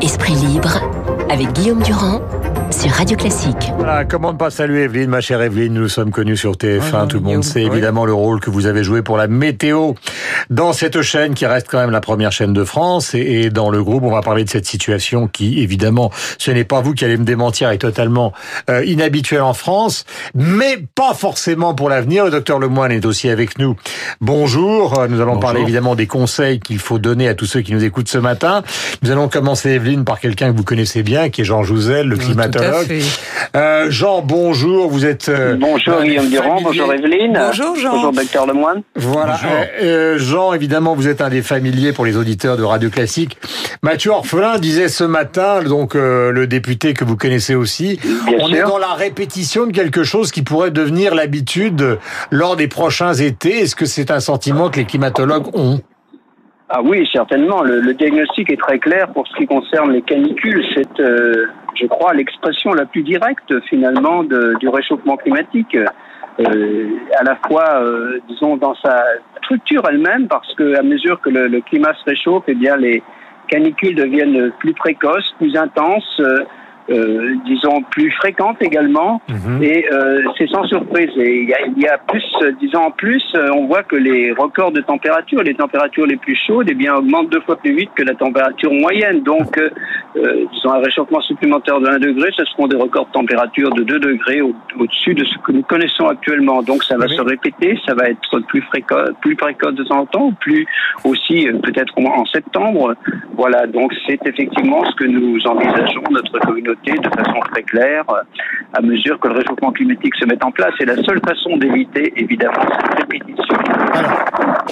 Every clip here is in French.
Esprit libre avec Guillaume Durand sur Radio Classique. Voilà, comment ne pas saluer Evelyne, ma chère Evelyne, nous sommes connus sur TF1, Bonjour, tout le monde sait évidemment le rôle que vous avez joué pour la météo dans cette chaîne qui reste quand même la première chaîne de France et, et dans le groupe on va parler de cette situation qui évidemment ce n'est pas vous qui allez me démentir est totalement euh, inhabituelle en France mais pas forcément pour l'avenir. Le docteur Lemoine est aussi avec nous. Bonjour, nous allons Bonjour. parler évidemment des conseils qu'il faut donner à tous ceux qui nous écoutent ce matin. Nous allons commencer Evelyne par quelqu'un que vous connaissez bien qui est Jean Jouzel, le climatologue. fait. Euh, Jean, bonjour. Vous êtes euh, Bonjour Guillaume Durand, bonjour Evelyne. Bonjour, Jean. Bonjour Docteur Lemoine. Voilà. Bonjour. Euh, euh, Jean, évidemment, vous êtes un des familiers pour les auditeurs de Radio Classique. Mathieu Orphelin disait ce matin, donc euh, le député que vous connaissez aussi, Bien on est dans la répétition de quelque chose qui pourrait devenir l'habitude lors des prochains étés. Est-ce que c'est un sentiment que les climatologues ont? Ah oui, certainement. Le, le diagnostic est très clair pour ce qui concerne les canicules. C'est, euh, je crois, l'expression la plus directe finalement de- du réchauffement climatique. Euh, à la fois, euh, disons, dans sa structure elle-même, parce que à mesure que le, le climat se réchauffe, eh bien, les canicules deviennent plus précoces, plus intenses, euh, disons, plus fréquentes également. Et euh, c'est sans surprise. Et il y a, y a plus, euh, disons en plus, euh, on voit que les records de température, les températures les plus chaudes, eh bien augmentent deux fois plus vite que la température moyenne. Donc, euh, euh, disons un réchauffement supplémentaire de 1 degré, ce seront des records de température de 2 degrés au- au-dessus de ce que nous connaissons actuellement. Donc, ça va Oui. se répéter, ça va être plus précoce, plus précoce de temps en temps, plus aussi euh, peut-être en septembre. Voilà. Donc, c'est effectivement ce que nous envisageons notre communauté de façon très claire euh, à mesure que le réchauffement climatique se met en place. Et la seule façon d'éviter, évidemment, cette répétition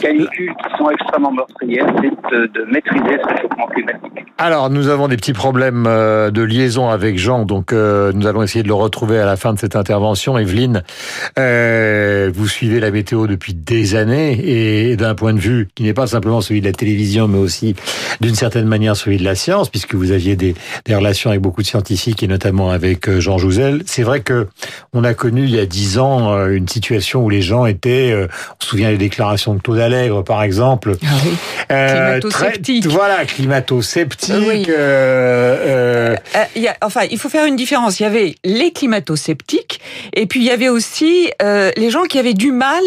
canicules qui sont extrêmement meurtrières, c'est de, de maîtriser ce réchauffement climatique. Alors, nous avons des petits problèmes euh, de liaison avec Jean, donc euh, nous allons essayer de le retrouver à la fin de cette intervention. Evelyne, euh, vous suivez la météo depuis des années et d'un point de vue qui n'est pas simplement celui de la télévision, mais aussi d'une certaine manière celui de la science, puisque vous aviez des, des relations avec beaucoup de scientifiques et notamment avec euh, Jean Jouzel. C'est vrai que on a connu il y a dix ans euh, une situation où les gens étaient, euh, on se souvient des déclarations de Claude Allègre, par exemple, Ah oui. euh, Climato-sceptique. très- voilà, climato-sceptique. Oui. euh, euh, Euh, il y a- enfin, il faut faire une différence. Il y avait les climato-sceptiques et puis il y avait aussi euh, les gens qui avaient du mal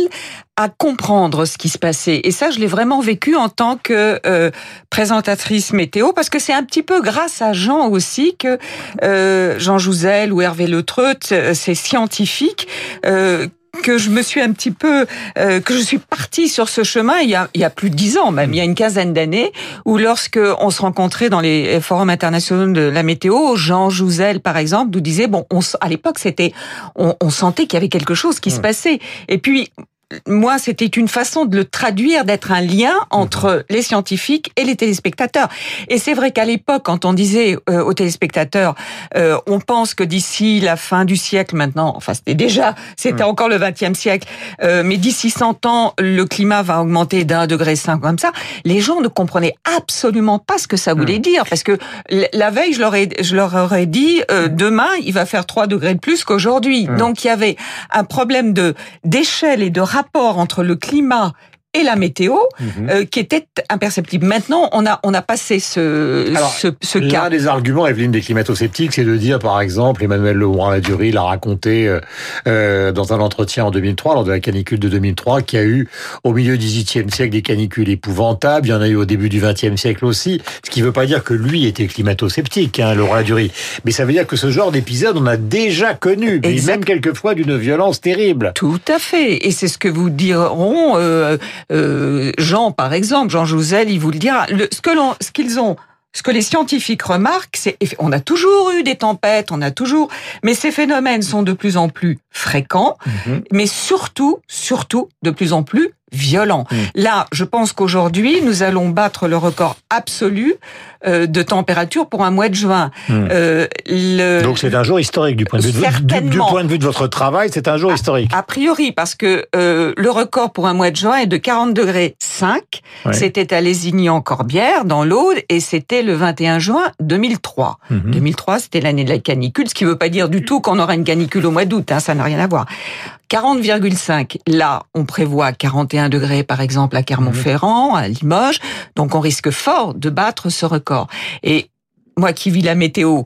à comprendre ce qui se passait. Et ça, je l'ai vraiment vécu en tant que euh, présentatrice météo, parce que c'est un petit peu grâce à Jean aussi que euh, Jean Jouzel ou Hervé Le Treut, euh, ces scientifiques, euh, que je me suis un petit peu, euh, que je suis partie sur ce chemin il y a, il y a plus de dix ans même, il y a une quinzaine d'années, où lorsque on se rencontrait dans les forums internationaux de la météo, Jean Jouzel par exemple nous disait bon, on, à l'époque c'était, on, on sentait qu'il y avait quelque chose qui se passait, et puis moi, c'était une façon de le traduire, d'être un lien entre les scientifiques et les téléspectateurs. Et c'est vrai qu'à l'époque, quand on disait euh, aux téléspectateurs, euh, on pense que d'ici la fin du siècle maintenant, enfin c'était déjà, c'était encore le XXe siècle, euh, mais d'ici 100 ans, le climat va augmenter d'un degré cinq comme ça. Les gens ne comprenaient absolument pas ce que ça voulait dire, parce que la veille, je leur, ai, je leur aurais dit, euh, demain, il va faire 3 degrés de plus qu'aujourd'hui. Donc il y avait un problème de d'échelle et de rapport entre le climat et la météo euh, qui était imperceptible. Maintenant, on a on a passé ce Alors, ce, ce L'un cas. des arguments, Evelyne, des climato-sceptiques, c'est de dire, par exemple, Emmanuel Leroy-Ladurie l'a raconté euh, euh, dans un entretien en 2003, lors de la canicule de 2003, qu'il y a eu au milieu du XVIIIe siècle des canicules épouvantables, il y en a eu au début du XXe siècle aussi, ce qui ne veut pas dire que lui était climato-sceptique, hein, Leroy-Ladurie, mais ça veut dire que ce genre d'épisode, on a déjà connu, et Exact. même quelquefois d'une violence terrible. Tout à fait. Et c'est ce que vous diront euh, euh, Jean, par exemple. Jean Jouzel, il vous le dira. Le, ce que l'on, ce qu'ils ont, ce que les scientifiques remarquent, c'est on a toujours eu des tempêtes, on a toujours, mais ces phénomènes sont de plus en plus fréquents, mais surtout, surtout, de plus en plus violents. Là, je pense qu'aujourd'hui, nous allons battre le record absolu euh, de température pour un mois de juin. Euh, le, Donc c'est un jour historique du point de vue de, du, du point de vue de votre travail, c'est un jour historique. A priori, parce que euh, le record pour un mois de juin est de 40 degrés 5. Ouais. C'était à Lézignan-Corbière, dans l'Aude, et c'était le 21 juin 2003. Mhm. 2003, c'était l'année de la canicule, ce qui ne veut pas dire du tout qu'on aura une canicule au mois d'août, hein, ça n'a rien à voir. 40,5. Là, on prévoit 41 degrés, par exemple, à Clermont-Ferrand, à Limoges. Donc, on risque fort de battre ce record. Et moi qui vis la météo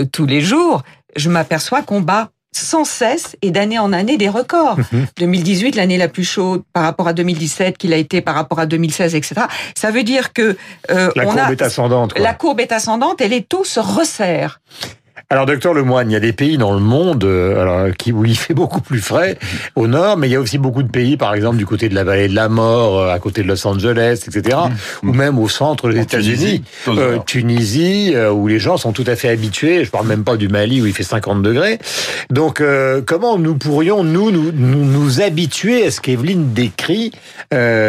euh, tous les jours, je m'aperçois qu'on bat sans cesse et d'année en année des records. 2018, l'année la plus chaude par rapport à 2017, qu'il a été par rapport à 2016, etc. Ça veut dire que euh, la courbe est ascendante. La courbe est ascendante et les taux se resserrent. Alors, docteur Lemoine, il y a des pays dans le monde euh, alors, qui, où il fait beaucoup plus frais au nord, mais il y a aussi beaucoup de pays, par exemple, du côté de la vallée de la mort, euh, à côté de Los Angeles, etc., mmh. ou même au centre des États-Unis, euh, Tunisie, euh, où les gens sont tout à fait habitués. Je parle même pas du Mali où il fait 50 degrés. Donc, euh, comment nous pourrions nous nous, nous, nous habituer à ce qu'Evelyne décrit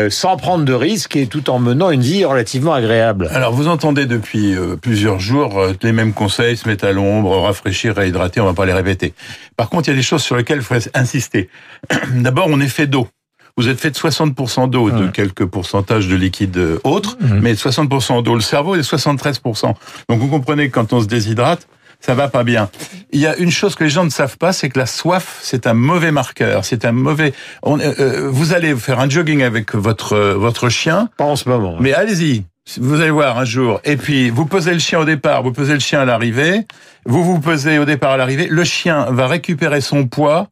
sans prendre de risques et tout en menant une vie relativement agréable? Alors, vous entendez depuis plusieurs jours les mêmes conseils, se mettre à l'ombre rafraîchir, réhydrater, on va pas les répéter. Par contre, il y a des choses sur lesquelles il faut insister. D'abord, on est fait d'eau. Vous êtes fait de 60% d'eau, de quelques pourcentages de liquide autres, mhm. mais 60% d'eau. Le cerveau est 73%. Donc vous comprenez que quand on se déshydrate, ça va pas bien. Il y a une chose que les gens ne savent pas, c'est que la soif, c'est un mauvais marqueur. C'est un mauvais. On, euh, euh, vous allez faire un jogging avec votre votre chien. Pas en ce moment. Mais allez-y. Vous allez voir un jour. Et puis, vous posez le chien au départ, vous posez le chien à l'arrivée, vous vous posez au départ à l'arrivée, le chien va récupérer son poids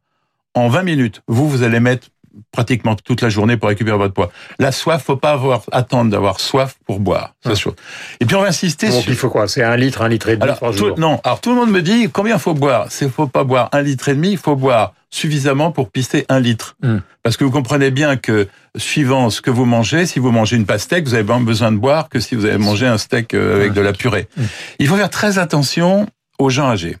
en 20 minutes. Vous, vous allez mettre pratiquement toute la journée pour récupérer votre poids. La soif, faut pas avoir attendre d'avoir soif pour boire. C'est sûr. Et puis on va insister Donc, il faut quoi? C'est un litre, un litre et demi par jour. non. Alors tout le monde me dit combien faut boire? C'est faut pas boire un litre et demi. Il faut boire suffisamment pour pister un litre. Hmm. Parce que vous comprenez bien que suivant ce que vous mangez, si vous mangez une pastèque, vous avez moins besoin de boire que si vous avez mangé un steak euh, avec de la purée. Hmm. Il faut faire très attention aux gens âgés.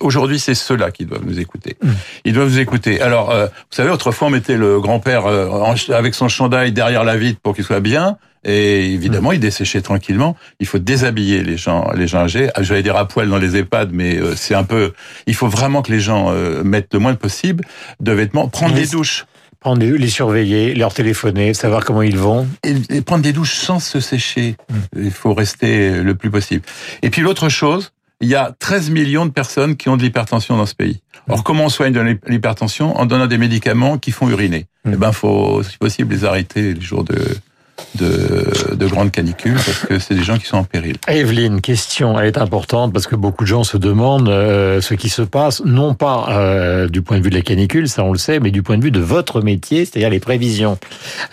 Aujourd'hui, c'est ceux-là qui doivent nous écouter. Mmh. Ils doivent nous écouter. Alors, euh, vous savez, autrefois, on mettait le grand-père euh, avec son chandail derrière la vitre pour qu'il soit bien. Et évidemment, mmh. il desséchait tranquillement. Il faut déshabiller les gens, les gens âgés. Ah, j'allais dire à poil dans les EHPAD, mais euh, c'est un peu. Il faut vraiment que les gens mettent le moins possible de vêtements, prendre des douches. Prendre des, les surveiller, leur téléphoner, savoir comment ils vont. Et, prendre des douches sans se sécher. Mmh. Il faut rester le plus possible. Et puis l'autre chose, il y a 13 millions de personnes qui ont de l'hypertension dans ce pays. Or, comment on soigne de l'hypertension En donnant des médicaments qui font uriner. Mm. Eh ben, faut, si possible, les arrêter les jours de, de, de grandes canicules parce que c'est des gens qui sont en péril. Evelyne, question, elle est importante parce que beaucoup de gens se demandent euh, ce qui se passe, non pas euh, du point de vue de la canicule, ça on le sait, mais du point de vue de votre métier, c'est-à-dire les prévisions.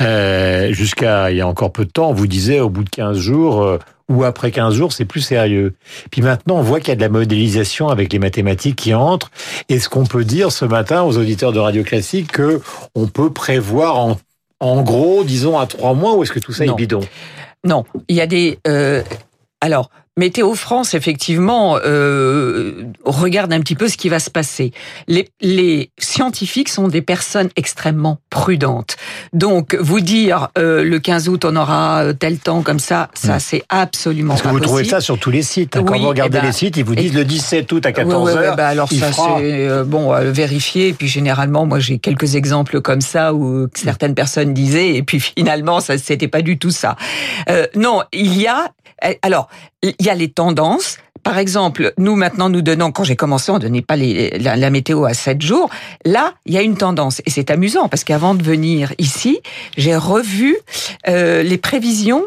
Euh, Jusqu'à il y a encore peu de temps, vous disait au bout de 15 jours, euh, ou après 15 jours, c'est plus sérieux. Puis maintenant, on voit qu'il y a de la modélisation avec les mathématiques qui entrent. Est-ce qu'on peut dire ce matin aux auditeurs de Radio Classique que on peut prévoir en, en gros, disons, à trois mois, ou est-ce que tout ça est bidon? Non, il y a des... Euh, alors, Météo France, effectivement, euh, regarde un petit peu ce qui va se passer. Les, les scientifiques sont des personnes extrêmement prudentes. Donc, vous dire euh, le 15 août, on aura euh, tel temps comme ça, ça, c'est absolument Parce que vous trouvez ça sur tous les sites. Hein. Quand vous regardez eh ben, les sites, ils vous disent le 17 août à 14h. Ouais, bah alors ça, c'est euh, bon, à vérifier. Et puis, généralement, moi, j'ai quelques exemples comme ça où certaines personnes disaient, et puis finalement, ça c'était pas du tout ça. Euh, non, il y a alors, il y a les tendances. Par exemple, nous maintenant nous donnons, quand j'ai commencé, on donnait pas les, la, météo à 7 jours. Là, il y a une tendance et c'est amusant parce qu'avant de venir ici, j'ai revu euh, les prévisions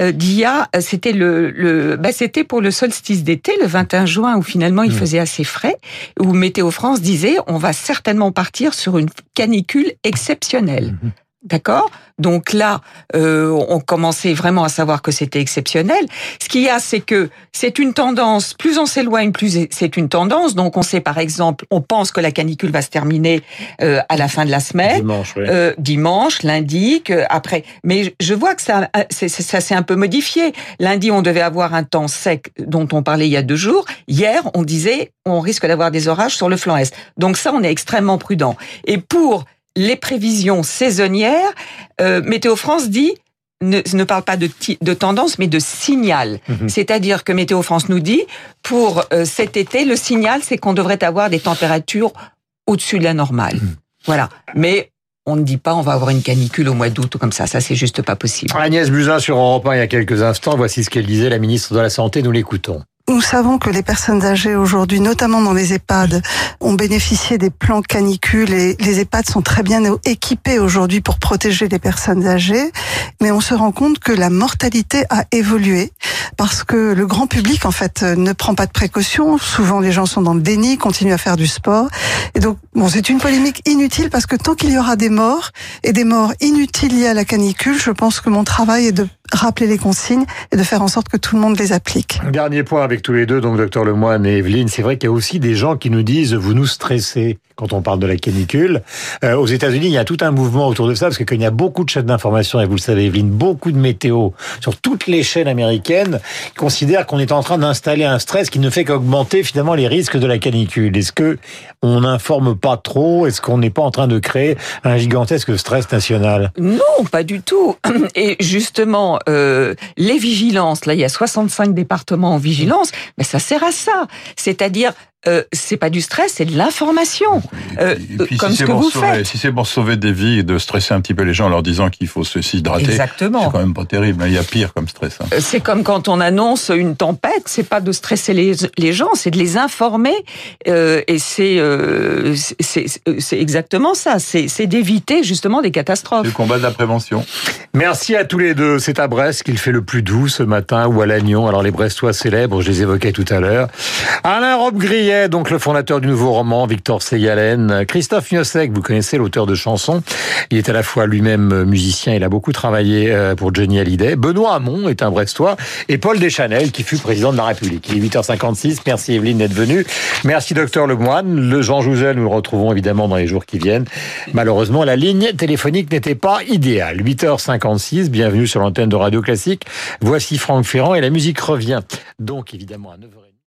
euh, d'il y a. C'était le, le bah, c'était pour le solstice d'été, le 21 juin, où finalement il mmh. faisait assez frais, où Météo France disait on va certainement partir sur une canicule exceptionnelle. Mmh. D'accord? Donc là, euh, on commençait vraiment à savoir que c'était exceptionnel. Ce qu'il y a, c'est que c'est une tendance, plus on s'éloigne, plus c'est une tendance. Donc on sait par exemple, on pense que la canicule va se terminer euh, à la fin de la semaine. Dimanche, oui. euh, dimanche lundi, que après. Mais je vois que ça, ça s'est un peu modifié. Lundi, on devait avoir un temps sec dont on parlait il y a deux jours. Hier, on disait on risque d'avoir des orages sur le flanc est. Donc ça, on est extrêmement prudent. Et pour les prévisions saisonnières, euh, Météo France dit ne, ne, parle pas de, de, tendance, mais de signal. Mhm. C'est-à-dire que Météo France nous dit, pour euh, cet été, le signal, c'est qu'on devrait avoir des températures au-dessus de la normale. Mhm. Voilà. Mais on ne dit pas on va avoir une canicule au mois d'août ou comme ça. Ça, c'est juste pas possible. Agnès Buzyn sur Europe 1 il y a quelques instants. Voici ce qu'elle disait, la ministre de la Santé. Nous l'écoutons. Nous savons que les personnes âgées aujourd'hui, notamment dans les EHPAD, ont bénéficié des plans canicules et les EHPAD sont très bien équipés aujourd'hui pour protéger les personnes âgées. Mais on se rend compte que la mortalité a évolué parce que le grand public, en fait, ne prend pas de précautions. Souvent, les gens sont dans le déni, continuent à faire du sport. Et donc, bon, c'est une polémique inutile parce que tant qu'il y aura des morts et des morts inutiles liées à la canicule, je pense que mon travail est de rappeler les consignes et de faire en sorte que tout le monde les applique. Dernier point avec tous les deux, donc docteur Lemoine et Evelyne, c'est vrai qu'il y a aussi des gens qui nous disent vous nous stressez quand on parle de la canicule. Euh, aux États-Unis, il y a tout un mouvement autour de ça parce qu'il y a beaucoup de chaînes d'information et vous le savez Evelyne, beaucoup de météo sur toutes les chaînes américaines considèrent qu'on est en train d'installer un stress qui ne fait qu'augmenter finalement les risques de la canicule. Est-ce que on n'informe pas trop? Est-ce qu'on n'est pas en train de créer un gigantesque stress national? Non, pas du tout. Et justement, euh, les vigilances, là il y a 65 départements en vigilance, mais ça sert à ça. C'est-à-dire euh, c'est pas du stress, c'est de l'information. Euh, comme si ce que vous faites. Si c'est pour sauver des vies et de stresser un petit peu les gens en leur disant qu'il faut se s'hydrater, Exactement. c'est quand même pas terrible. Il y a pire comme stress. Hein. Euh, c'est comme quand on annonce une tempête, c'est pas de stresser les, les gens, c'est de les informer. Euh, et c'est euh, c'est exactement ça. C'est d'éviter justement des catastrophes. Le combat de la prévention. Merci à tous les deux. C'est à Brest qu'il fait le plus doux ce matin ou à Lannion. Alors les Brestois célèbres, je les évoquais tout à l'heure. Alain Donc le fondateur du nouveau roman, Victor Segalen. Christophe Miossec, vous connaissez l'auteur de chansons. Il est à la fois lui-même musicien, il a beaucoup travaillé euh, pour Johnny Hallyday. Benoît Hamon est un Brestois. Et Paul Deschanel, qui fut président de la République. Il est 8h56. Merci Evelyne d'être venue. Merci docteur Lemoine. Le Jean Jouzel, nous le retrouvons évidemment dans les jours qui viennent. Malheureusement, la ligne téléphonique n'était pas idéale. 8h56, bienvenue sur l'antenne de Radio Classique. Voici Franck Ferrand et la musique revient. Donc évidemment à 9h.